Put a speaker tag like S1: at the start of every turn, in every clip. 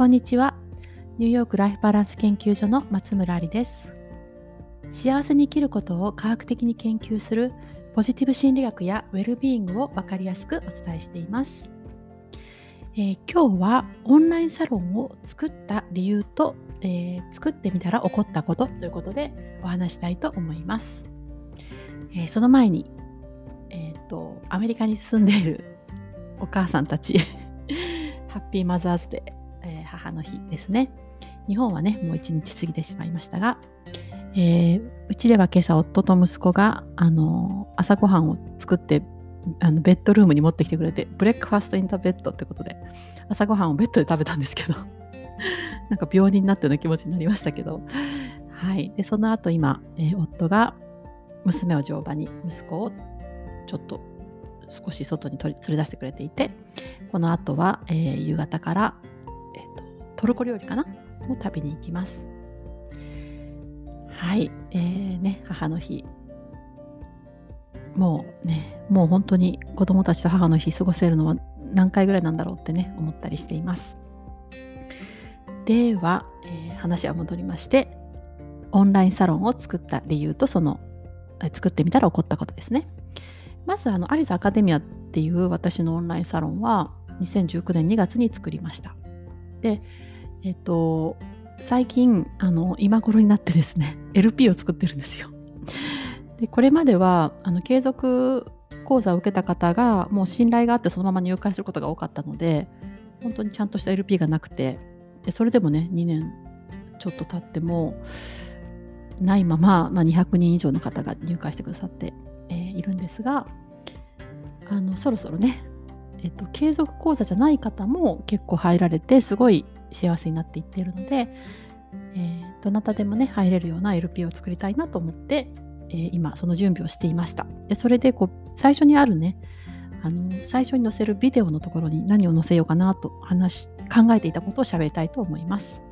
S1: こんにちは。ニューヨークライフバランス研究所の松村ありです。幸せに生きることを科学的に研究するポジティブ心理学やウェルビーイングを分かりやすくお伝えしています。えー、今日はオンラインサロンを作った理由と、えー、作ってみたら起こったことということでお話したいと思います。えー、その前に、えーと、アメリカに住んでいるお母さんたちハッピーマザーズデー、母の日ですね。日本はね、もう一日過ぎてしまいましたが、えー、うちでは今朝夫と息子が、あのー、朝ごはんを作ってあのベッドルームに持ってきてくれてブレックファストインターベッドってことで朝ごはんをベッドで食べたんですけど なんか病人になったような気持ちになりましたけどはいでその後今、えー、夫が娘を乗馬に息子をちょっと少し外に連れ出してくれていてこの後は、えー、夕方からトルコ料理かな？を食べに行きます。はい、えー、ね、母の日。もうね、もう本当に子供たちと母の日過ごせるのは何回ぐらいなんだろうってね、思ったりしています。では、えー、話は戻りまして、オンラインサロンを作った理由とその、作ってみたら起こったことですね。まず、あの、アリスアカデミアっていう私のオンラインサロンは2019年2月に作りました。で、えっと、最近あの今頃になってですね LP を作ってるんですよ。でこれまではあの継続講座を受けた方がもう信頼があってそのまま入会することが多かったので本当にちゃんとした LP がなくてでそれでもね2年ちょっと経ってもないまま、まあ、200人以上の方が入会してくださって、えー、いるんですがあのそろそろね、えっと、継続講座じゃない方も結構入られてすごい幸せになっていっているので、えー、どなたでもね入れるような LP を作りたいなと思って、えー、今その準備をしていました。でそれでこう最初にあるねあの最初に載せるビデオのところに何を載せようかなと話考えていたことを喋りたいと思います、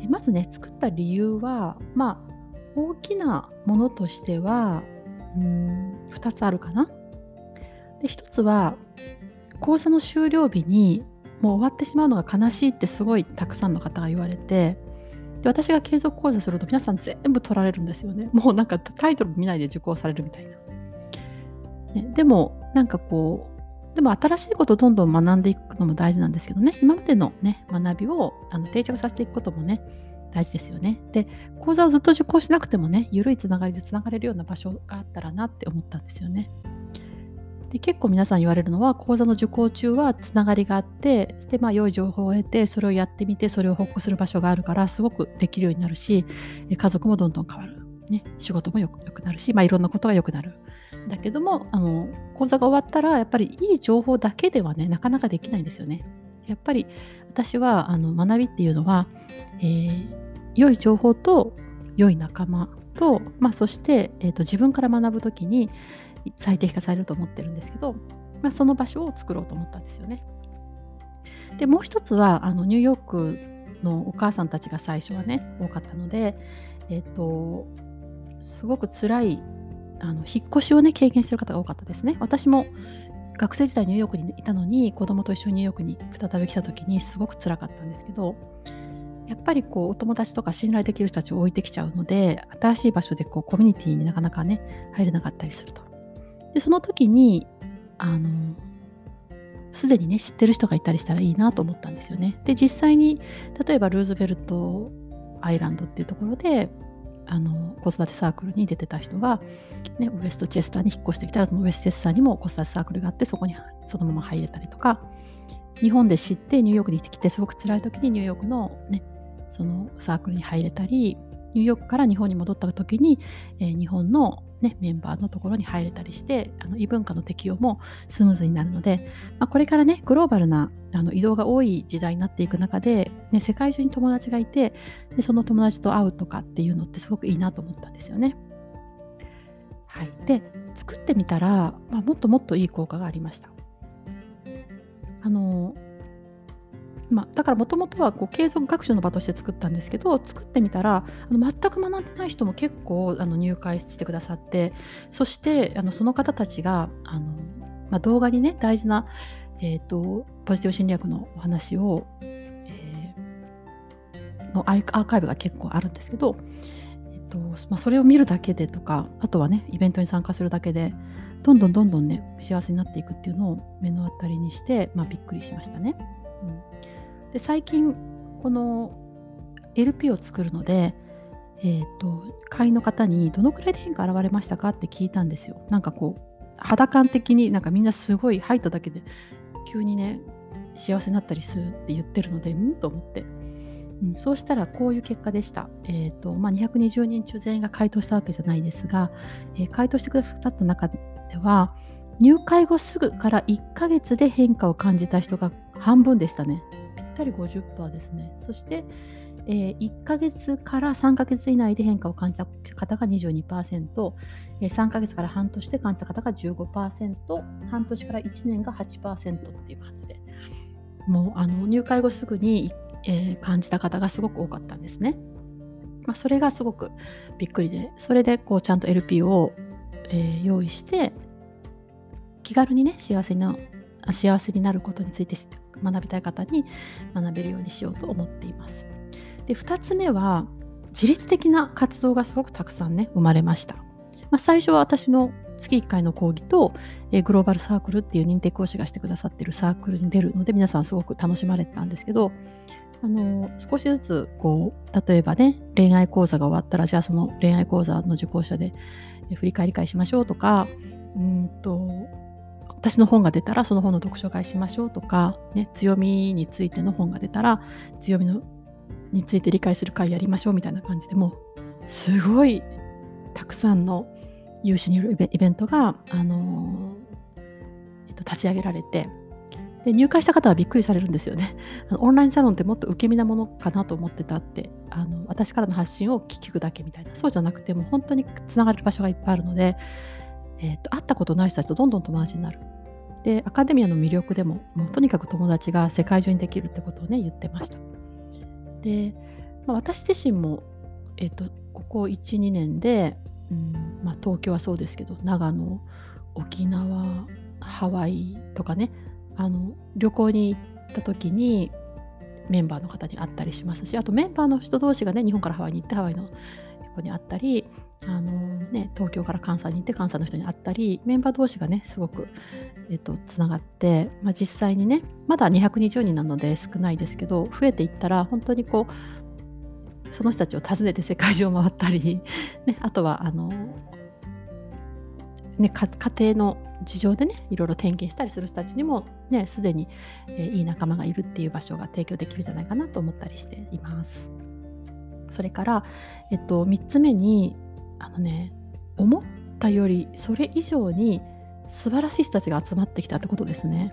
S1: えまずね作った理由はまあ大きなものとしてはうん2つあるかな。で1つは講座の終了日にもう終わってしまうのが悲しいってすごいたくさんの方が言われてで私が継続講座すると皆さん全部取られるんですよねもうなんかタイトル見ないで受講されるみたいな、ね、でもなんかこうでも新しいことをどんどん学んでいくのも大事なんですけどね今までのね学びをあの定着させていくこともね大事ですよね。で、講座をずっと受講しなくてもね、緩いつながりでつながれるような場所があったらなって思ったんですよね。で結構皆さん言われるのは講座の受講中はつながりがあってで、まあ、良い情報を得てそれをやってみてそれを報告する場所があるからすごくできるようになるし家族もどんどん変わる、ね、仕事もよくくなるし、まあ、いろんなことが良くなるだけどもあの講座が終わったらやっぱりいい情報だけではねなかなかできないんですよね。やっぱり私はあの学びっていうのは、えー、良い情報と良い仲間と、まあ、そして、えーと、自分から学ぶ時に最適化されると思ってるんですけど、まあ、その場所を作ろうと思ったんですよね。でもう一つはあのニューヨークのお母さんたちが最初はね多かったので、えっ、ー、とすごく辛いあの引っ越しをね経験してる方が多かったですね。私も学生時代ニューヨークにいたのに子供と一緒にニューヨークに再び来た時にすごく辛かったんですけどやっぱりこうお友達とか信頼できる人たちを置いてきちゃうので新しい場所でこうコミュニティになかなかね入れなかったりすると。でその時にあのすでにね知ってる人がいたりしたらいいなと思ったんですよね。で実際に例えばルーズベルトアイランドっていうところであの子育てサークルに出てた人が、ね、ウエストチェスターに引っ越してきたらそのウエストチェスターにも子育てサークルがあってそこにそのまま入れたりとか日本で知ってニューヨークに来てすごく辛い時にニューヨークの,、ね、そのサークルに入れたりニューヨークから日本に戻った時に、えー、日本のね、メンバーのところに入れたりしてあの異文化の適用もスムーズになるので、まあ、これからねグローバルなあの移動が多い時代になっていく中で、ね、世界中に友達がいてでその友達と会うとかっていうのってすごくいいなと思ったんですよね。はい、で作ってみたら、まあ、もっともっといい効果がありました。まあ、だからもともとはこう継続学習の場として作ったんですけど作ってみたらあの全く学んでない人も結構あの入会してくださってそしてあのその方たちがあの、まあ、動画にね大事な、えーと、ポジティブ心理学のお話を、えアーカイブが結構あるんですけど、えっとまあ、それを見るだけでとかあとはねイベントに参加するだけでどんどんどんどんね幸せになっていくっていうのを目の当たりにして、まあ、びっくりしましたね。うん、で最近この LP を作るので、えーと、会員の方にどのくらいで変化現れましたか？って聞いたんですよ。なんかこう肌感的になんかみんなすごい入っただけで急にね幸せになったりするって言ってるのでうん？と思って、うん、そうしたらこういう結果でした。えーとまあ、220人中全員が回答したわけじゃないですが、えー、回答してくださった中では入会後すぐから1ヶ月で変化を感じた人が半分でしたね。ったり50%ですね。そして、えー、1ヶ月から3ヶ月以内で変化を感じた方が22%、えー、3ヶ月から半年で感じた方が15%、半年から1年が8%っていう感じで、もうあの入会後すぐに、えー、感じた方がすごく多かったんですね。まあ、それがすごくびっくりで、それでこうちゃんと LP を、えー、用意して、気軽にね幸せな幸せになることについて学びたい方に学べるようにしようと思っています。で2つ目は自律的な活動がすごくたくさんね生まれました。まあ、最初は私の月1回の講義と、えグローバルサークルっていう認定講師がしてくださってるサークルに出るので皆さんすごく楽しまれてたんですけどあの少しずつこう例えばね恋愛講座が終わったらじゃあその恋愛講座の受講者で振り返り会しましょうとかうんと私の本が出たらその本の読書会しましょうとか、ね、強みについての本が出たら強みのについて理解する会やりましょうみたいな感じでもうすごいたくさんの有志によるイベントが、あのえっと、立ち上げられてで入会した方はびっくりされるんですよね。オンラインサロンってもっと受け身なものかなと思ってたってあの私からの発信を聞くだけみたいなそうじゃなくてもう本当につながる場所がいっぱいあるのでえーと、会ったことない人たちとどんどん友達になる。でアカデミアの魅力でももうとにかく友達が世界中にできるってことをね言ってました。で、まあ、私自身も、えーと、ここ12年で、うんまあ、東京はそうですけど長野沖縄ハワイとかねあの旅行に行った時にメンバーの方に会ったりしますしあとメンバーの人同士がね日本からハワイに行ってハワイの子に会ったりあのね、東京から関西に行って関西の人に会ったりメンバー同士がねすごく、えっと、つながって、まあ、実際にねまだ220人なので少ないですけど増えていったら本当にこうその人たちを訪ねて世界中を回ったり、ね、あとはあの、ね、家庭の事情でねいろいろ点検したりする人たちにもねすでに、えー、いい仲間がいるっていう場所が提供できるんじゃないかなと思ったりしています。それから、えっと、3つ目にあのね思ったよりそれ以上に素晴らしい人たちが集まってきたってことですね。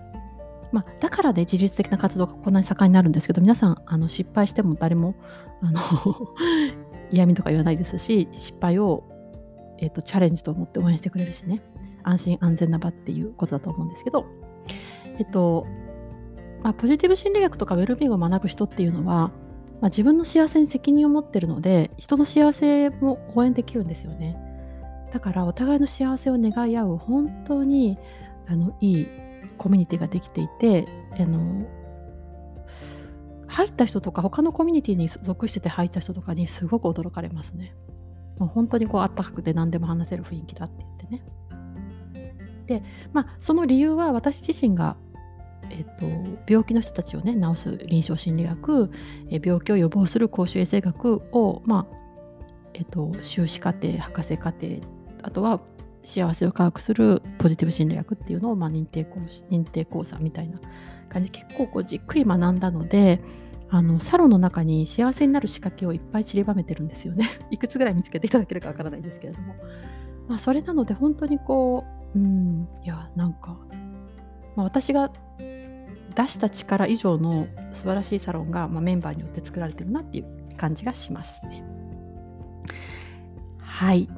S1: まあ、だからで、ね、自律的な活動がこんなに盛んになるんですけど皆さんあの失敗しても誰もあの 嫌味とか言わないですし失敗を、えーと、チャレンジと思って応援してくれるしね。安心安全な場っていうことだと思うんですけど、えっとまあ、ポジティブ心理学とかウェルビーを学ぶ人っていうのはまあ、自分の幸せに責任を持ってるので人の幸せも応援できるんですよね。だからお互いの幸せを願い合う本当にあのいいコミュニティができていてあの入った人とか他のコミュニティに属してて入った人とかにすごく驚かれますね。もう本当にこうあったかくて何でも話せる雰囲気だって言ってね。で、まあ、その理由は私自身がえっと、病気の人たちをね治す臨床心理学、え病気を予防する公衆衛生学を、まあえっと、修士課程博士課程あとは幸せを科学するポジティブ心理学っていうのを、まあ、認定講師認定講座みたいな感じで結構こうじっくり学んだのであのサロンの中に幸せになる仕掛けをいっぱい散りばめてるんですよね。いくつぐらい見つけていただけるかわからないんですけれども。まあ、それなので本当にこう、うん、いや、なんか、まあ、私が出した力以上の素晴らしいサロンが、まあ、メンバーによって作られてるなっていう感じがしますね。はい。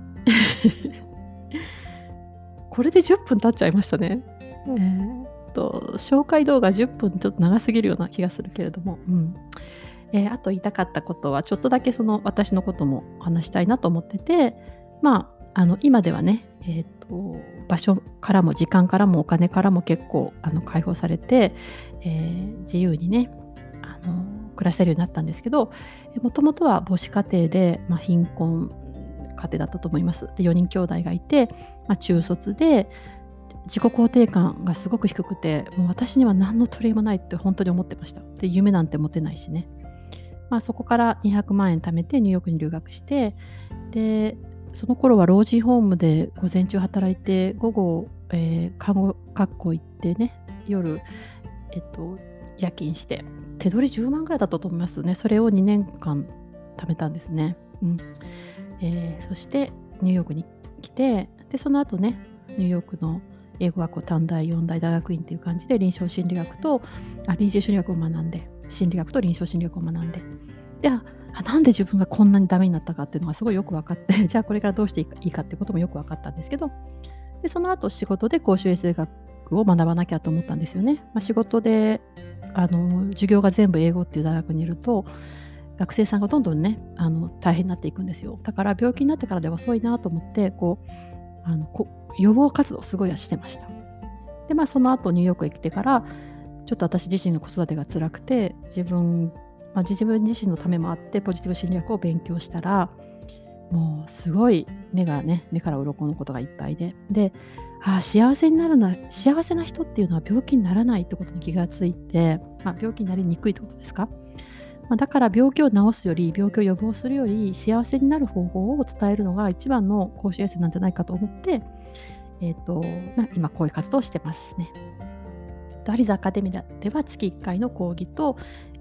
S1: これで10分経っちゃいましたね。えー、と紹介動画10分ちょっと長すぎるような気がするけれども、うん。えー、あと言いたかったことはちょっとだけその私のことも話したいなと思ってて。まああの今ではねえーと、場所からも時間からもお金からも結構あの解放されて、えー、自由にねあの暮らせるようになったんですけどもともとは母子家庭で、まあ、貧困家庭だったと思います。で4人兄弟がいて、まあ、中卒で自己肯定感がすごく低くてもう私には何の取り柄もないって本当に思ってました。で夢なんて持てないしね、まあ、そこから200万円貯めてニューヨークに留学してでその頃は老人ホームで午前中働いて午後、えー、看護学校行ってね夜、えっと、夜勤して手取り10万ぐらいだったと思いますね。それを2年間貯めたんですね、うん。えー、そしてニューヨークに来てでその後ねニューヨークの英語学校短大四大大学院っていう感じで臨床心理学とあ臨床心理学を学んで心理学と臨床心理学を学んでであなんで自分がこんなにダメになったかっていうのがすごいよく分かって じゃあこれからどうしていいかってこともよく分かったんですけどでその後仕事で公衆衛生学を学ばなきゃと思ったんですよね。まあ、仕事であの授業が全部英語っていう大学にいると学生さんがどんどんねあの大変になっていくんですよ。だから病気になってからでは遅いなと思ってこうあのこ予防活動すごいはしてました。でまあその後ニューヨークへ来てからちょっと私自身の子育てが辛くて自分、まあ、自分自身のためもあってポジティブ心理学を勉強したらもうすごい目がね目から鱗のことがいっぱいでであ幸せになるな幸せな人っていうのは病気にならないってことに気がついて、まあ、病気になりにくいってことですか、まあ、だから病気を治すより病気を予防するより幸せになる方法を伝えるのが一番の公衆衛生なんじゃないかと思ってえーとまあ、今こういう活動をしてますね。アリザアカデミーでは月1回の講義と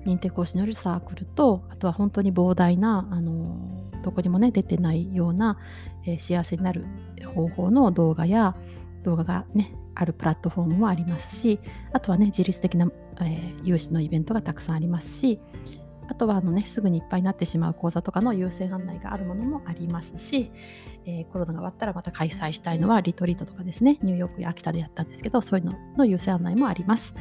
S1: 認定講師によるサークルとあとは本当に膨大なあのどこにもね出てないような、えー、幸せになる方法の動画や動画がねあるプラットフォームもありますしあとはね自律的な、えー、有志のイベントがたくさんありますしあとはあの、ね、すぐにいっぱいになってしまう講座とかの優先案内があるものもありますし、えー、コロナが終わったらまた開催したいのはリトリートとかですね、ニューヨークや秋田でやったんですけど、そういうのの優先案内もあります。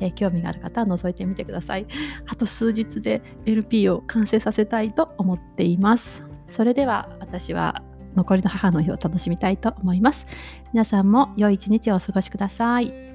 S1: えー、興味がある方は覗いてみてください。あと数日で LP を完成させたいと思っています。それでは私は残りの母の日を楽しみたいと思います。皆さんも良い一日をお過ごしください。